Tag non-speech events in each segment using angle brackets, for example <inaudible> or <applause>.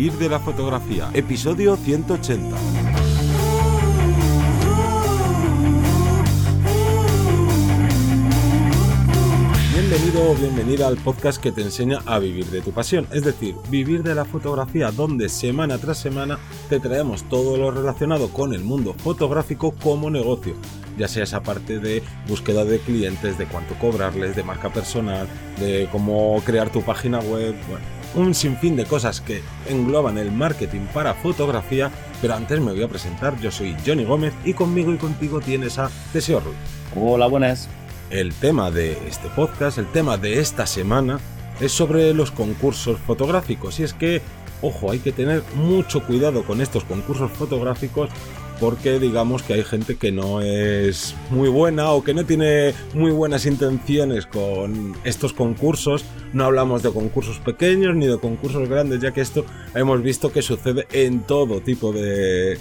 Vivir de la fotografía, episodio 180. Bienvenido o bienvenida al podcast que te enseña a vivir de tu pasión, es decir, vivir de la fotografía, donde semana tras semana te traemos todo lo relacionado con el mundo fotográfico como negocio, ya sea esa parte de búsqueda de clientes, de cuánto cobrarles, de marca personal, de cómo crear tu página web, bueno, un sinfín de cosas que engloban el marketing para fotografía, pero antes me voy a presentar, yo soy Johnny Gómez y conmigo y contigo tienes a Teseo Ruiz. Hola, buenas. El tema de este podcast, el tema de esta semana, es sobre los concursos fotográficos. Y es que, ojo, hay que tener mucho cuidado con estos concursos fotográficos porque digamos que hay gente que no es muy buena o que no tiene muy buenas intenciones con estos concursos. No hablamos de concursos pequeños ni de concursos grandes, ya que esto hemos visto que sucede en todo tipo de,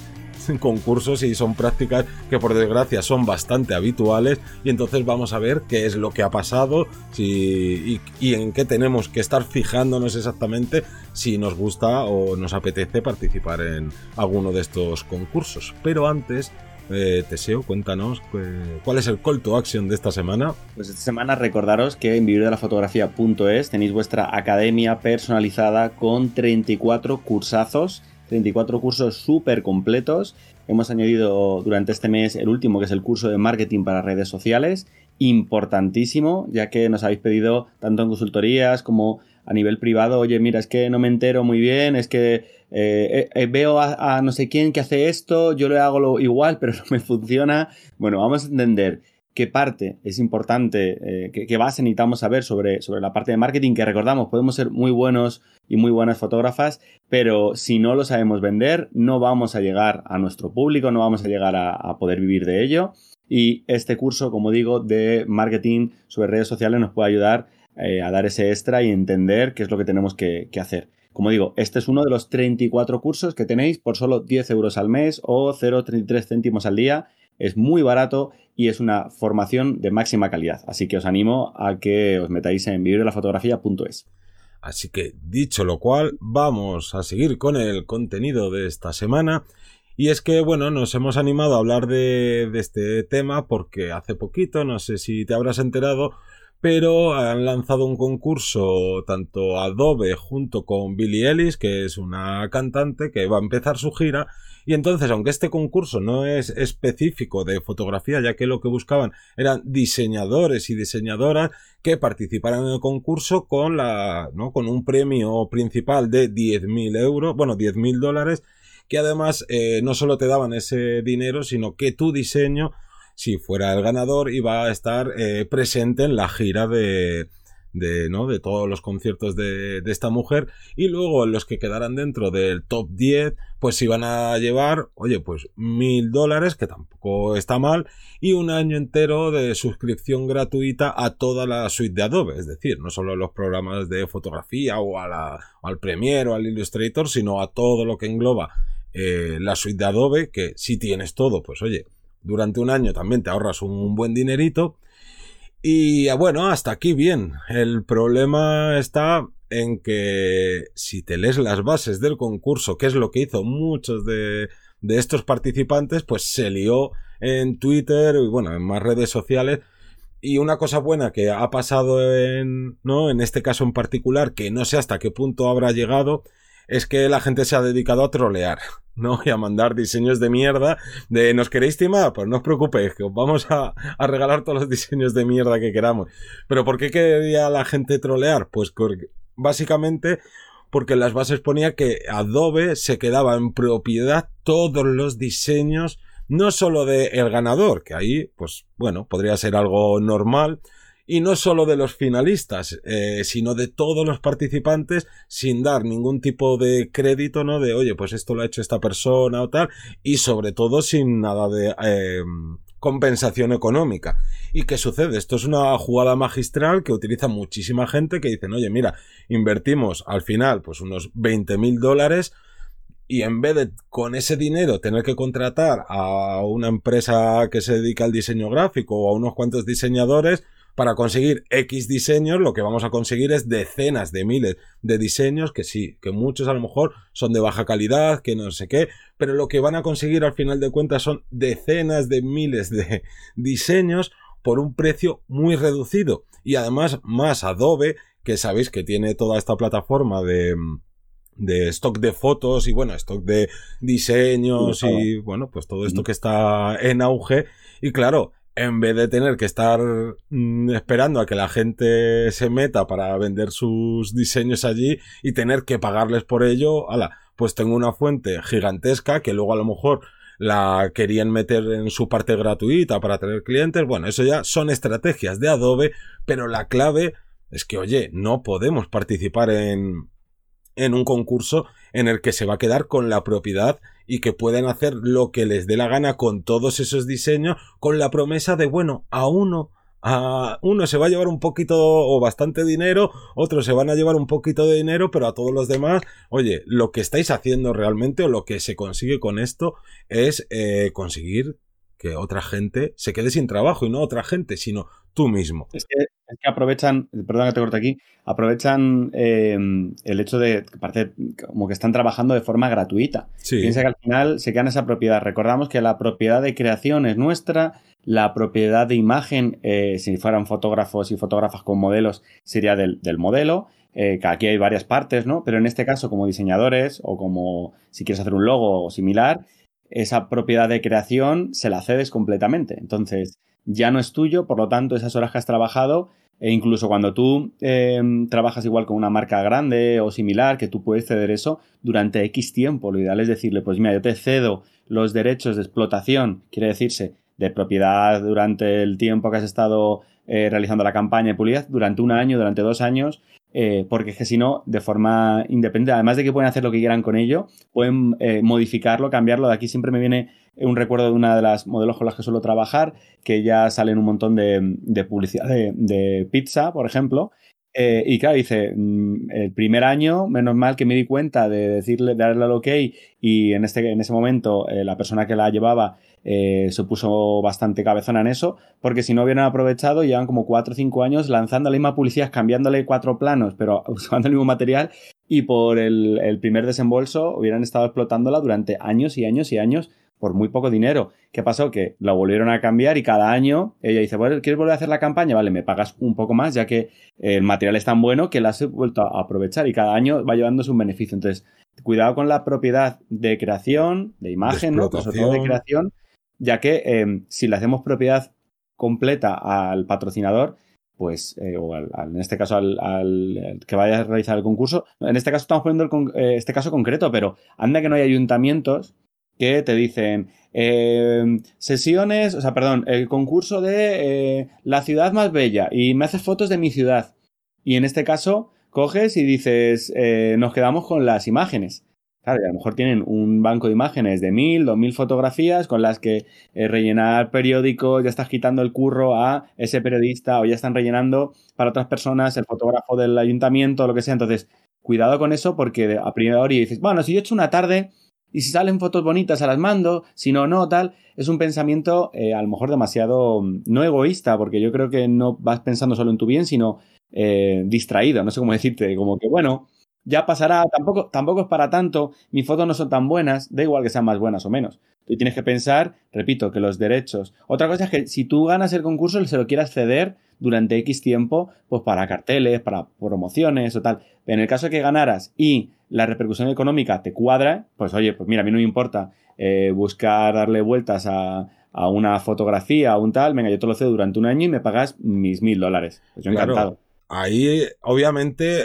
<laughs> concursos y son prácticas que por desgracia son bastante habituales y entonces vamos a ver qué es lo que ha pasado y, en qué tenemos que estar fijándonos exactamente si nos gusta o nos apetece participar en alguno de estos concursos. Pero antes eh, Teseo, cuéntanos eh, cuál es el call to action de esta semana. Pues esta semana recordaros que en vivirdelafotografía.es tenéis vuestra academia personalizada con 34 cursazos 34 cursos súper completos. Hemos añadido durante este mes el último, que es el curso de marketing para redes sociales. Importantísimo, ya que nos habéis pedido tanto en consultorías como a nivel privado, oye, mira, es que no me entero muy bien, es que eh, eh, veo a, a, no sé quién que hace esto, yo le hago lo igual, <laughs> pero no me funciona. Bueno, vamos a entender qué parte es importante, eh, qué, base necesitamos saber sobre, sobre la parte de marketing, que recordamos, podemos ser muy buenos y muy buenas fotógrafas, pero si no lo sabemos vender, no vamos a llegar a nuestro público, no vamos a llegar a, poder vivir de ello. Y este curso, como digo, de marketing sobre redes sociales nos puede ayudar eh, a dar ese extra y entender qué es lo que tenemos que, que hacer. Como digo, este es uno de los 34 cursos que tenéis por solo 10 euros al mes o 0,33 céntimos al día es muy barato y es una formación de máxima calidad. Así que os animo a que os metáis en vivirdelafotografía.es. Así que dicho lo cual, vamos a seguir con el contenido de esta semana. Y es que, bueno, nos hemos animado a hablar de, de este tema porque hace poquito, no sé si te habrás enterado, pero han lanzado un concurso tanto Adobe junto con Billie Ellis, que es una cantante que va a empezar su gira, y entonces, aunque este concurso no es específico de fotografía, ya que lo que buscaban eran diseñadores y diseñadoras que participaran en el concurso con la, ¿no? con un premio principal de 10.000 euros, bueno, 10.000 dólares, que además eh, no solo te daban ese dinero, sino que tu diseño si fuera el ganador, iba a estar eh, presente en la gira de, de, ¿no? de todos los conciertos de, de, esta mujer y luego los que quedaran dentro del top 10 pues iban a llevar oye pues mil dólares que tampoco está mal y un año entero de suscripción gratuita a toda la suite de Adobe es decir no solo los programas de fotografía o a la, al Premiere o al Illustrator sino a todo lo que engloba eh, la suite de Adobe que si tienes todo pues oye durante un año también te ahorras un buen dinerito. Y ah, bueno, hasta aquí bien. El problema está en que si te lees las bases del concurso, que es lo que hizo muchos de, de estos participantes, pues se lió en Twitter y bueno, en más redes sociales. Y una cosa buena que ha pasado en, ¿no? En este caso en particular, que no sé hasta qué punto habrá llegado, es que la gente se ha dedicado a trolear, <laughs> ¿no? Y a mandar diseños de mierda de ¿nos queréis timar? Pues no os preocupéis, que os vamos a, regalar todos los diseños de mierda que queramos. Pero ¿por qué quería la gente trolear? Pues básicamente porque en las bases ponía que Adobe se quedaba en propiedad todos los diseños, no solo de el ganador, que ahí, pues bueno, podría ser algo normal, y no solo de los finalistas, eh, sino de todos los participantes sin dar ningún tipo de crédito, ¿no? De, oye, pues esto lo ha hecho esta persona o tal, y sobre todo sin nada de eh, compensación económica. ¿Y qué sucede? Esto es una jugada magistral que utiliza muchísima gente que dicen, oye, mira, invertimos al final pues unos 20 mil dólares y en vez de con ese dinero tener que contratar a una empresa que se dedica al diseño gráfico o a unos cuantos diseñadores, para conseguir X diseños, lo que vamos a conseguir es decenas de miles de diseños que sí, que muchos a lo mejor son de baja calidad, que no sé qué, pero lo que van a conseguir al final de cuentas son decenas de miles de <laughs> diseños por un precio muy reducido. Y además más Adobe, que sabéis que tiene toda esta plataforma de de stock de fotos y bueno, stock de diseños y bueno, pues todo esto que está en auge. Y claro, en vez de tener que estar mm, esperando a que la gente se meta para vender sus diseños allí y tener que pagarles por ello, ala, pues tengo una fuente gigantesca que luego a lo mejor la querían meter en su parte gratuita para tener clientes. Bueno, eso ya son estrategias de Adobe, pero la clave es que, oye, no podemos participar en, en un concurso en el que se va a quedar con la propiedad y que pueden hacer lo que les dé la gana con todos esos diseños con la promesa de bueno a uno a uno se va a llevar un poquito o bastante dinero, otros se van a llevar un poquito de dinero, pero a todos los demás, oye, lo que estáis haciendo realmente o lo que se consigue con esto es eh, conseguir que otra gente se quede sin trabajo y no otra gente, sino tú mismo. Es que, aprovechan, perdón que te corte aquí, aprovechan em, el hecho de que parece como que están trabajando de forma gratuita. Piensa que al final se quedan esa propiedad. Recordamos que la propiedad de creación es nuestra, la propiedad de imagen, eh, si fueran fotógrafos y fotógrafas con modelos, sería del, modelo. Eh, que aquí hay varias partes, ¿no? Pero en este caso, como diseñadores o como si quieres hacer un logo o similar, esa propiedad de creación se la cedes completamente. Entonces, ya no es tuyo, por lo tanto, esas horas que has trabajado, e incluso cuando tú em, trabajas igual con una marca grande o similar, que tú puedes ceder eso durante X tiempo. Lo ideal es decirle, pues mira, yo te cedo los derechos de explotación, quiere decirse, de propiedad durante el tiempo que has estado eh, realizando la campaña de publicidad, durante un año, durante dos años, eh, porque es que si no, de forma independiente, además de que pueden hacer lo que quieran con ello, pueden eh, modificarlo, cambiarlo. De aquí siempre me viene un recuerdo de una de las modelos con las que suelo trabajar, que ya salen un montón de, publicidad de, pizza, por ejemplo. Eh, y claro, dice, mm, el primer año, menos mal que me di cuenta de decirle, de darle al ok, y en, este, en ese momento la persona que la llevaba eh, se puso bastante cabezona en eso, porque si no hubieran aprovechado, llevan como 4 o 5 años lanzando la misma publicidad, cambiándole cuatro planos, pero <laughs> usando el mismo material, y por el, primer desembolso hubieran estado explotándola durante años y años y años por muy poco dinero. ¿Qué pasó? Que la volvieron a cambiar y cada año ella dice, bueno, ¿quieres volver a hacer la campaña? Vale, me pagas un poco más, ya que el material es tan bueno que la has vuelto a aprovechar y cada año va llevándose un beneficio. Entonces, cuidado con la propiedad de creación, de imagen, ¿no? Pues sobre todo de creación, ya que em, si le hacemos propiedad completa al patrocinador, pues, eh, o en este caso al, que vaya a realizar el concurso, en este caso estamos poniendo eh, este caso concreto, pero anda que no hay ayuntamientos que te dicen em, sesiones, o sea, perdón, el concurso de eh, la ciudad más bella y me haces fotos de mi ciudad. Y en este caso coges y dices, nos quedamos con las imágenes. Claro, y a lo mejor tienen un banco de imágenes de mil, dos mil fotografías con las que eh, rellenar periódicos, ya estás quitando el curro a ese periodista o ya están rellenando para otras personas el fotógrafo del ayuntamiento o lo que sea. Entonces, cuidado con eso porque a priori dices, bueno, si yo he hecho una tarde y si salen fotos bonitas a las mando, si no, no, tal, es un pensamiento eh, a lo mejor demasiado mm, no egoísta porque yo creo que no vas pensando solo en tu bien, sino eh, distraído, no sé cómo <laughs> decirte, como que bueno ya pasará, tampoco, tampoco es para tanto, mis fotos no son tan buenas, da igual que sean más buenas o menos. Tú tienes que pensar, repito, que los derechos. Otra cosa es que si tú ganas el concurso, se lo quieras ceder durante X tiempo, pues para carteles, para promociones o tal. En el caso de que ganaras y la repercusión económica te cuadra, pues oye, pues mira, a mí no me importa eh, buscar darle vueltas a, una fotografía o un tal, venga, yo te lo cedo durante un año y me pagas mis mil dólares. Pues yo encantado ahí obviamente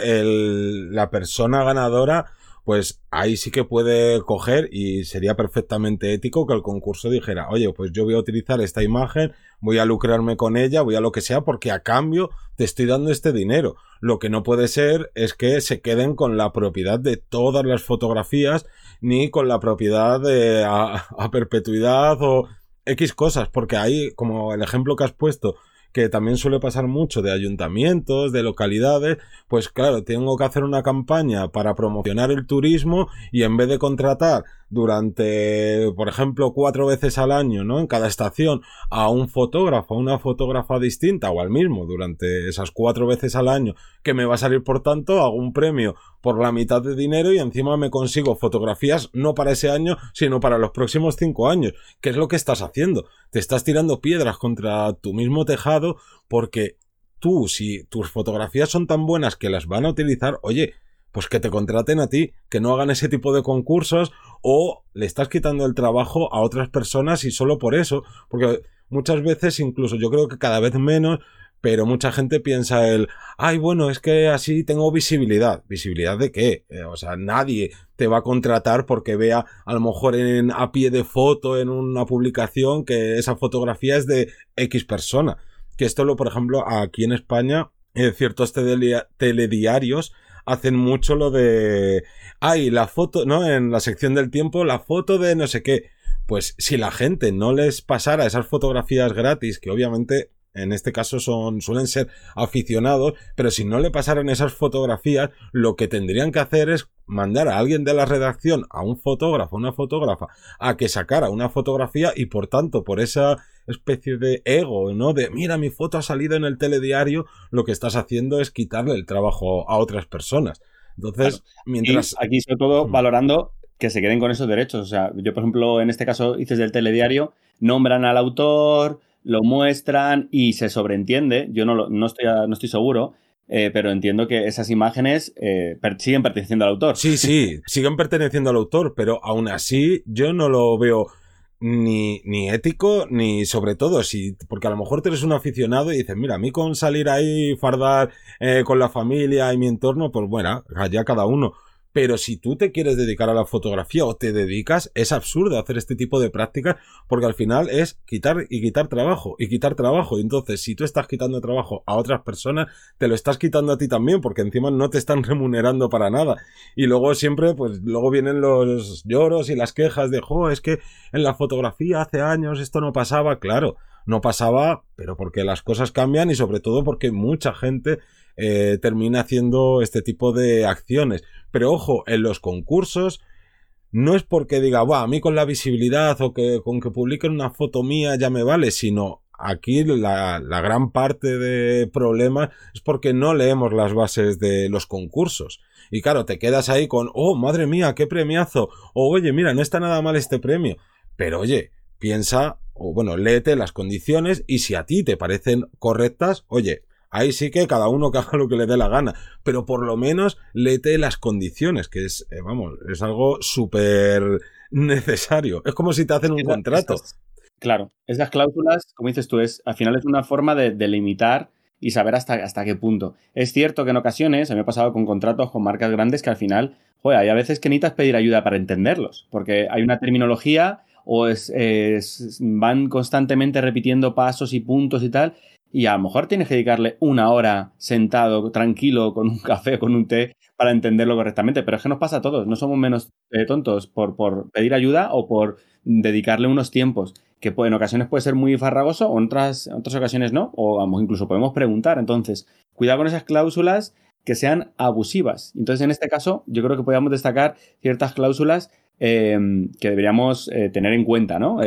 la persona ganadora pues ahí sí que puede coger y sería perfectamente ético que el concurso dijera, oye, pues yo voy a utilizar esta imagen, voy a lucrarme con ella, voy a lo que sea, porque a cambio te estoy dando este dinero. Lo que no puede ser es que se queden con la propiedad de todas las fotografías, ni con la propiedad de a, a perpetuidad o X cosas, porque ahí, como el ejemplo que has puesto, que también suele pasar mucho de ayuntamientos, de localidades, pues claro, tengo que hacer una campaña para promocionar el turismo y en vez de contratar durante, por ejemplo, cuatro veces al año, ¿no? En cada estación a un fotógrafo, a una fotógrafa distinta o al mismo durante esas cuatro veces al año que me va a salir, por tanto, hago un premio por la mitad de dinero y encima me consigo fotografías no para ese año, sino para los próximos cinco años. ¿Qué es lo que estás haciendo? Te estás tirando piedras contra tu mismo tejado porque tú, si tus fotografías son tan buenas que las van a utilizar, oye, pues que te contraten a ti, que no hagan ese tipo de concursos o le estás quitando el trabajo a otras personas y solo por eso, porque muchas veces incluso yo creo que cada vez menos, pero mucha gente piensa el, ay bueno, es que así tengo visibilidad. ¿Visibilidad de qué? Eh, o sea, nadie te va a contratar porque vea a lo mejor en, a pie de foto en una publicación que esa fotografía es de X persona. Que esto lo, por ejemplo, aquí en España, en ciertos telediarios hacen mucho lo de, ay, la foto, ¿no? En la sección del tiempo, la foto de no sé qué. Pues si la gente no les pasara esas fotografías gratis, que obviamente en este caso son, suelen ser aficionados, pero si no le pasaran esas fotografías, lo que tendrían que hacer es mandar a alguien de la redacción, a un fotógrafo, una fotógrafa, a que sacara una fotografía y por tanto, por esa especie de ego, ¿no? De mira, mi foto ha salido en el telediario, lo que estás haciendo es quitarle el trabajo a otras personas. Entonces, mientras. aquí, sobre todo, valorando que se queden con esos derechos. O sea, yo, por ejemplo, en este caso, dices del telediario, nombran al autor, lo muestran y se sobreentiende. Yo no, no, estoy, no estoy seguro. Eh, pero entiendo que esas imágenes eh, siguen perteneciendo al autor. Sí, sí, siguen perteneciendo al autor, pero aún así yo no lo veo ni, ni ético, ni sobre todo, si, porque a lo mejor tú eres un aficionado y dices, mira, a mí con salir ahí, fardar eh, con la familia y mi entorno, pues bueno, allá cada uno. Pero si tú te quieres dedicar a la fotografía o te dedicas, es absurdo hacer este tipo de prácticas porque al final es quitar y quitar trabajo y quitar trabajo. Entonces, si tú estás quitando trabajo a otras personas, te lo estás quitando a ti también porque encima no te están <laughs> remunerando para nada. Y luego siempre, pues luego vienen los lloros y las quejas de, jo, es que en la fotografía hace años esto no pasaba. Claro, no pasaba, pero porque las cosas cambian y sobre todo porque mucha gente eh, termina haciendo este tipo de acciones. Pero ojo, en los concursos no es porque diga, va, a mí con la visibilidad o que con que publiquen una foto mía ya me vale, sino aquí la, gran parte de problema es porque no leemos las bases de los concursos. Y claro, te quedas ahí con, oh, madre mía, qué premiazo. O oye, mira, no está nada mal este premio. Pero oye, piensa, o bueno, léete las condiciones y si a ti te parecen correctas, oye, Ahí sí que cada uno que haga lo que le dé la gana, pero por lo menos léete las condiciones, que es, eh, vamos, es algo súper necesario. Es como si te hacen un contrato. claro, esas cláusulas, como dices tú, es al final es una forma de, limitar y saber hasta, hasta qué punto. Es cierto que en ocasiones, a mí me ha pasado con contratos con marcas grandes que al final, joder, hay a veces que necesitas pedir ayuda para entenderlos, porque hay una terminología o es, van constantemente repitiendo pasos y puntos y tal, y a lo mejor tienes que dedicarle una hora sentado, tranquilo, con un <laughs> café, con un té, para entenderlo correctamente. Pero es que nos pasa a todos, no somos menos eh, tontos por, por, pedir ayuda o por dedicarle unos tiempos, que en ocasiones puede ser muy farragoso o en otras, otras ocasiones no, o incluso podemos preguntar. Entonces, cuidado con esas cláusulas que sean abusivas. Entonces, en este caso, yo creo que podríamos destacar ciertas cláusulas eh, que deberíamos eh, tener en cuenta, ¿no?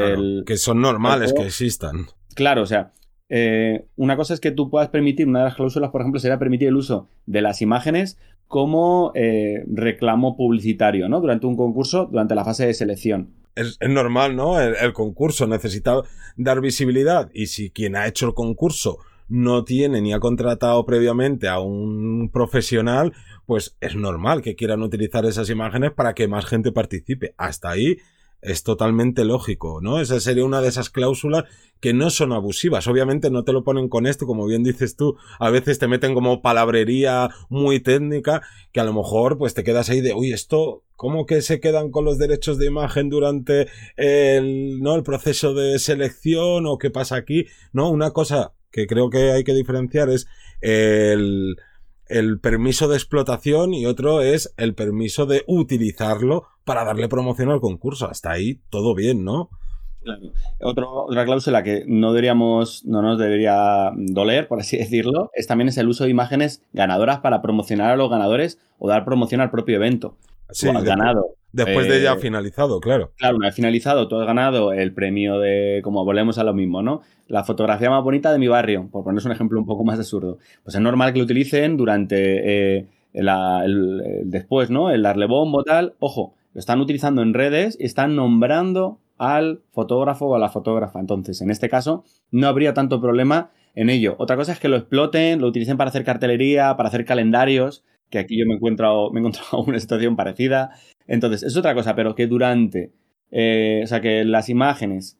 que son normales que existan. Claro, o sea, eh, una cosa es que tú puedas permitir, una de las cláusulas, por ejemplo, sería permitir el uso de las imágenes como eh, reclamo publicitario, ¿no? Durante un concurso, durante la fase de selección. Es, normal, ¿no? El, concurso necesita dar visibilidad y si quien ha hecho el concurso no tiene ni ha contratado previamente a un profesional, pues es normal que quieran utilizar esas imágenes para que más gente participe. Hasta ahí es totalmente lógico, ¿no? Esa sería una de esas cláusulas que no son abusivas. Obviamente no te lo ponen con esto, como bien dices tú, a veces te meten como palabrería muy técnica, que a lo mejor pues te quedas ahí de, uy, esto, ¿cómo que se quedan con los derechos de imagen durante el, ¿no? el proceso de selección o qué pasa aquí? No, una cosa que creo que hay que diferenciar es el, el permiso de explotación y otro es el permiso de utilizarlo para darle promoción al concurso. Hasta ahí todo bien, ¿no? otra cláusula que no deberíamos, no nos debería doler, por así decirlo, es también es el uso de imágenes ganadoras para promocionar a los ganadores o dar promoción al propio evento. Sí, has ganado. Después de ya eh, finalizado, claro. Claro, una vez finalizado, tú has ganado el premio de, como volvemos a lo mismo, ¿no? La fotografía más bonita de mi barrio, por ponerse un ejemplo un poco más absurdo. Pues es normal que lo utilicen durante eh, el, después, ¿no? El darle bombo, tal. Ojo, lo están utilizando en redes y están nombrando al fotógrafo o a la fotógrafa. Entonces, en este caso, no habría tanto problema en ello. Otra cosa es que lo exploten, lo utilicen para hacer cartelería, para hacer calendarios, que aquí yo me he encontrado, me he encontrado <laughs> una situación parecida. Entonces, es otra cosa, pero que durante, eh, o sea, que las imágenes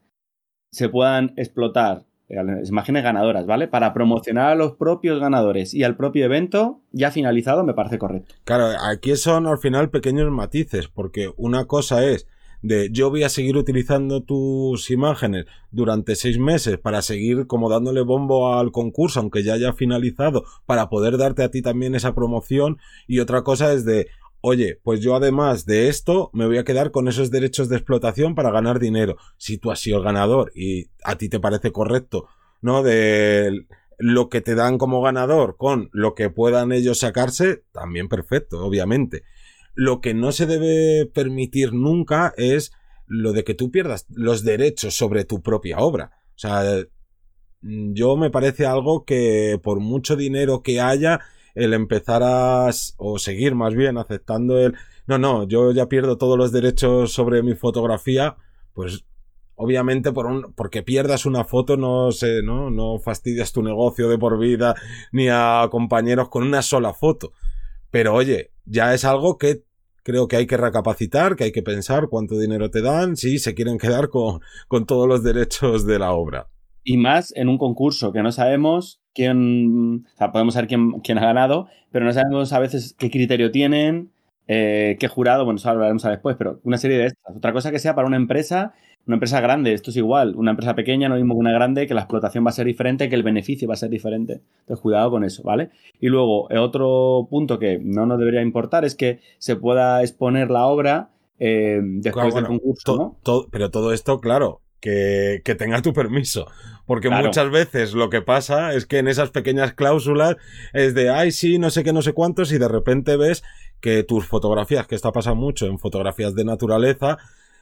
se puedan explotar, eh, las imágenes ganadoras, ¿vale? Para promocionar a los propios ganadores y al propio evento ya finalizado, me parece correcto. Claro, aquí son al final pequeños matices, porque una cosa es de yo voy a seguir utilizando tus imágenes durante seis meses para seguir como dándole bombo al concurso, aunque ya haya finalizado, para poder darte a ti también esa promoción. Y otra cosa es de, oye, pues yo además de esto me voy a quedar con esos derechos de explotación para ganar dinero. Si tú has sido el ganador y a ti te parece correcto, ¿no? De lo que te dan como ganador con lo que puedan ellos sacarse, también perfecto, obviamente. Lo que no se debe permitir nunca es lo de que tú pierdas los derechos sobre tu propia obra. O sea, yo me parece algo que por mucho dinero que haya, el empezar a, o seguir más bien aceptando el, no, no, yo ya pierdo todos los derechos sobre mi fotografía, pues obviamente por un, porque pierdas una foto no sé, ¿no? No fastidias tu negocio de por vida ni a compañeros con una sola foto. Pero oye, ya es algo que creo que hay que recapacitar, que hay que pensar cuánto dinero te dan, si se quieren quedar con, con todos los derechos de la obra. Y más en un concurso que no sabemos quién, o sea, podemos saber quién, quién ha ganado, pero no sabemos a veces qué criterio tienen, eh, qué jurado, bueno, eso hablaremos después, pero una serie de estas. Otra cosa que sea para una empresa una empresa grande, esto es igual. Una empresa pequeña no es mismo que una grande, que la explotación va a ser diferente, que el beneficio va a ser diferente. Entonces, cuidado con eso, ¿vale? Y luego, otro punto que no nos debería importar es que se pueda exponer la obra eh, después del concurso, pero todo esto, claro, que, que tenga tu permiso. Porque muchas veces lo que pasa es que en esas pequeñas cláusulas es de, ay, sí, no sé qué, no sé cuántos, y de repente ves que tus fotografías, que está pasando mucho en fotografías de naturaleza,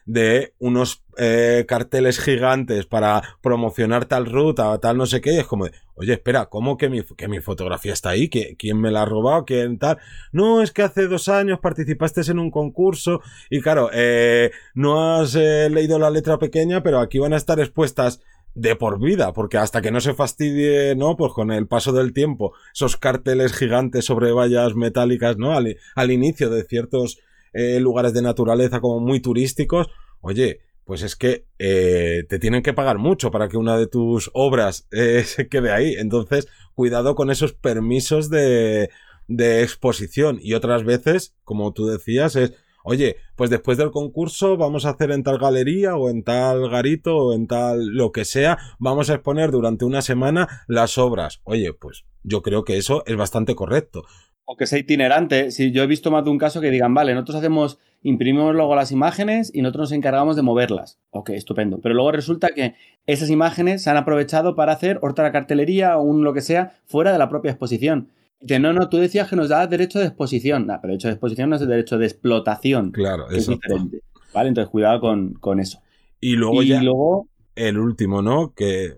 de unos eh, carteles gigantes para promocionar tal ruta, tal no sé qué, es como de, oye, espera, ¿cómo que mi, que mi fotografía está ahí? ¿Quién me la ha robado? ¿Quién tal? No, es que hace dos años participaste en un concurso y claro, eh, no has eh, leído la letra pequeña, pero aquí van a estar expuestas de por vida, porque hasta que no se fastidie, ¿no? Pues con el paso del tiempo, esos carteles gigantes sobre vallas metálicas, ¿no? Al, al inicio de ciertos eh, lugares de naturaleza como muy turísticos, oye, pues es que eh, te tienen que pagar mucho para que una de tus obras eh, <laughs> se quede ahí. Entonces, cuidado con esos permisos de, de exposición. Y otras veces, como tú decías, es, oye, pues después del concurso vamos a hacer en tal galería o en tal garito o en tal lo que sea, vamos a exponer durante una semana las obras. Oye, pues yo creo que eso es bastante correcto o que sea itinerante. Si yo he visto más de un caso que digan, vale, nosotros hacemos, imprimimos luego las imágenes y nosotros nos encargamos de moverlas. Ok, estupendo. Pero luego resulta que esas imágenes se han aprovechado para hacer otra cartelería o un lo que sea fuera de la propia exposición. Que no, no, tú decías que nos da derecho de exposición. No, pero derecho de exposición no es el derecho de explotación. Claro, es diferente. Vale, entonces cuidado con, eso. Y luego ya. luego, el último, ¿no? Que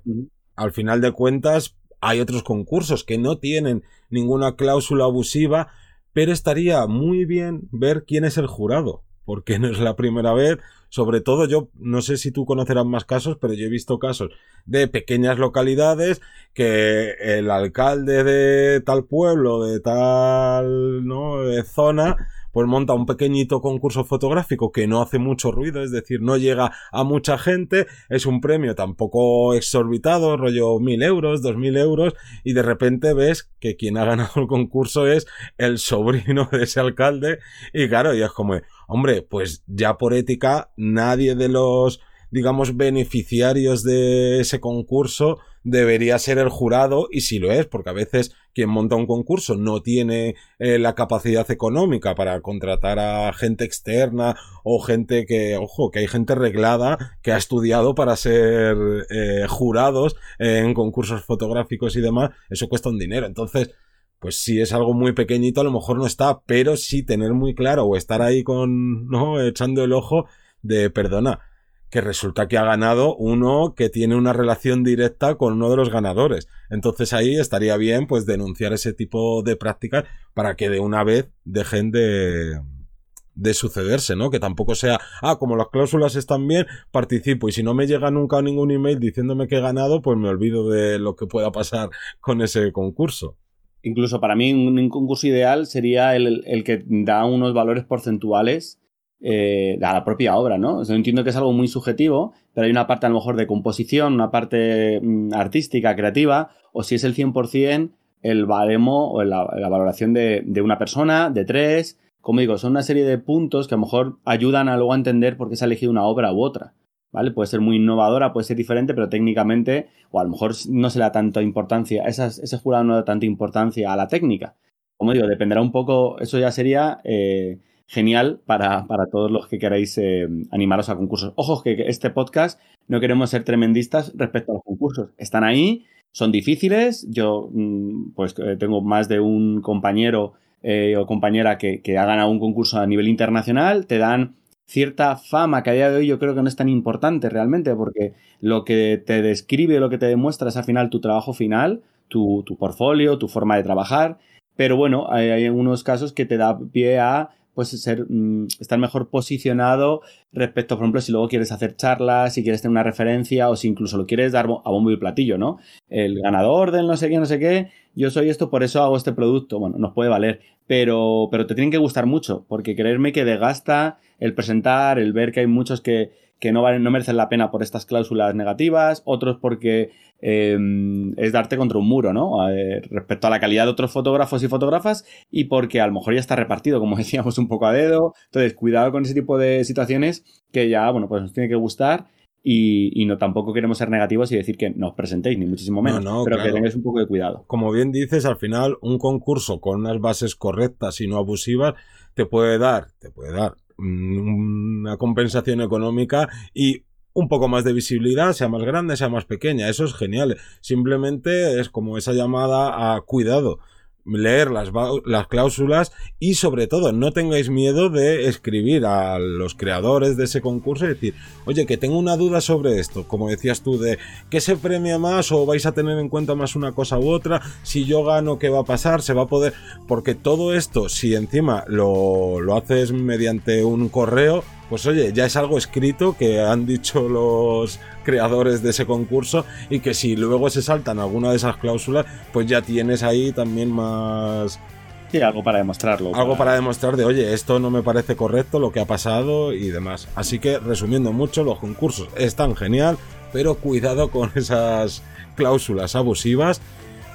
al final de cuentas hay otros concursos que no tienen ninguna cláusula abusiva, pero estaría muy bien ver quién es el jurado, porque no es la primera vez. Sobre todo yo no sé si tú conocerás más casos, pero yo he visto casos de pequeñas localidades que el alcalde de tal pueblo, de tal zona, pues monta un pequeñito concurso fotográfico que no hace mucho ruido, es decir, no llega a mucha gente, es un premio tampoco exorbitado, rollo mil euros, dos mil euros, y de repente ves que quien ha ganado el concurso es el sobrino de ese alcalde, y claro, y es como, hombre, pues ya por ética nadie de los digamos, beneficiarios de ese concurso debería ser el jurado y si lo es, porque a veces quien monta un concurso no tiene eh, la capacidad económica para contratar a gente externa o gente que, ojo, que hay gente reglada que ha estudiado para ser eh, jurados en concursos fotográficos y demás, eso cuesta un dinero. Entonces, pues si es algo muy pequeñito a lo mejor no está, pero sí tener muy claro o estar ahí con, ¿no? Echando el ojo de, perdona, que resulta que ha ganado uno que tiene una relación directa con uno de los ganadores. Entonces ahí estaría bien pues denunciar ese tipo de prácticas para que de una vez dejen de de sucederse, ¿no? Que tampoco sea, ah, como las cláusulas están bien, participo y si no me llega nunca ningún email diciéndome que he ganado, pues me olvido de lo que pueda pasar con ese concurso. Incluso para mí un, concurso ideal sería el, el que da unos valores porcentuales eh, a la propia obra, ¿no? entiendo que es algo muy subjetivo, pero hay una parte a lo mejor de composición, una parte mm, artística, creativa, o si es el 100% el baremo o la, valoración de, una persona, de tres. Como digo, son una serie de puntos que a lo mejor ayudan a luego a entender por qué se ha elegido una obra u otra. ¿Vale? Puede ser muy innovadora, puede ser diferente, pero técnicamente, o a lo mejor no se le da tanta importancia, ese jurado no da tanta importancia a la técnica. Como digo, dependerá un poco, eso ya sería eh, genial para, todos los que queráis eh, animaros a concursos. Ojo que este podcast no queremos ser tremendistas respecto a los concursos. Están ahí, son difíciles. Yo mm, pues eh, tengo más de un compañero eh, o compañera que, que ha ganado un concurso a nivel internacional. Te dan cierta fama que a día de hoy yo creo que no es tan importante realmente porque lo que te describe, lo que te demuestra es al final tu trabajo final, tu, tu portfolio, tu forma de trabajar. Pero bueno, hay, hay algunos casos que te da pie a pues ser, mm, estar mejor posicionado respecto, por ejemplo, si luego quieres hacer charlas, si quieres tener una referencia o si incluso lo quieres dar a bombo y platillo, ¿no? El ganador del no sé qué, no sé qué, yo soy esto, por eso hago este producto. Bueno, nos puede valer, pero, pero te tienen que gustar mucho, porque creerme que desgasta el presentar, el ver que hay muchos que, que no, valen, no merecen la pena por estas cláusulas negativas, otros porque em, es darte contra un muro, ¿no? respecto a la calidad de otros fotógrafos y fotógrafas y porque a lo mejor ya está repartido, como <laughs> decíamos, un poco a dedo. Entonces, cuidado con ese tipo de situaciones que ya, bueno, pues nos tiene que gustar. Y, no tampoco queremos ser negativos y decir que no os presentéis, ni muchísimo menos, pero que tengáis un poco de cuidado. Como bien dices, al final un concurso con unas bases correctas y no abusivas te puede dar, te puede dar una compensación económica y un poco más de visibilidad, sea más grande, sea más pequeña. Eso es genial. Simplemente es como esa llamada a cuidado leer las, las cláusulas y sobre todo no tengáis miedo de escribir a los creadores de ese concurso y decir, oye, que tengo una duda sobre esto, como decías tú, de qué se premia más o vais a tener en cuenta más una cosa u otra, si yo gano, qué va a pasar, se va a poder, porque todo esto, si encima lo, lo haces mediante un correo, pues oye, ya es algo escrito que han dicho los creadores de ese concurso y que si luego se saltan alguna de esas cláusulas, pues ya tienes ahí también más... Sí, algo para demostrarlo. Algo para... demostrar de, oye, esto no me parece correcto, lo que ha pasado y demás. Así que, resumiendo mucho, los concursos están genial, pero cuidado con esas cláusulas abusivas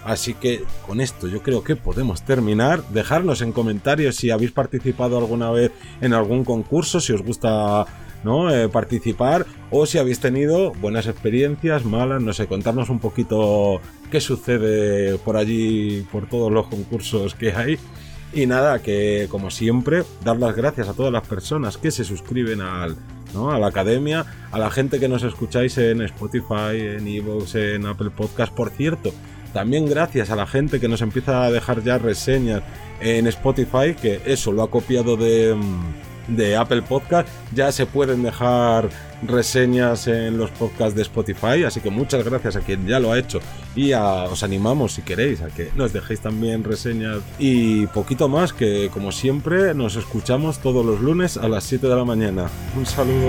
Así que con esto yo creo que podemos terminar. Dejarnos en comentarios si habéis participado alguna vez en algún concurso, si os gusta ¿no? Eh, participar o si habéis tenido buenas experiencias, malas, no sé, contarnos un poquito qué sucede por allí, por todos los concursos que hay. Y nada, que como siempre, dar las gracias a todas las personas que se suscriben al, ¿no? a la academia, a la gente que nos escucháis en Spotify, en Evox, en Apple Podcast. Por cierto, también gracias a la gente que nos empieza a dejar ya reseñas en Spotify, que eso lo ha copiado de, de Apple Podcast. Ya se pueden dejar reseñas en los podcasts de Spotify, así que muchas gracias a quien ya lo ha hecho y os animamos si queréis a que nos dejéis también reseñas y poquito más que como siempre nos escuchamos todos los lunes a las 7 de la mañana. Un saludo.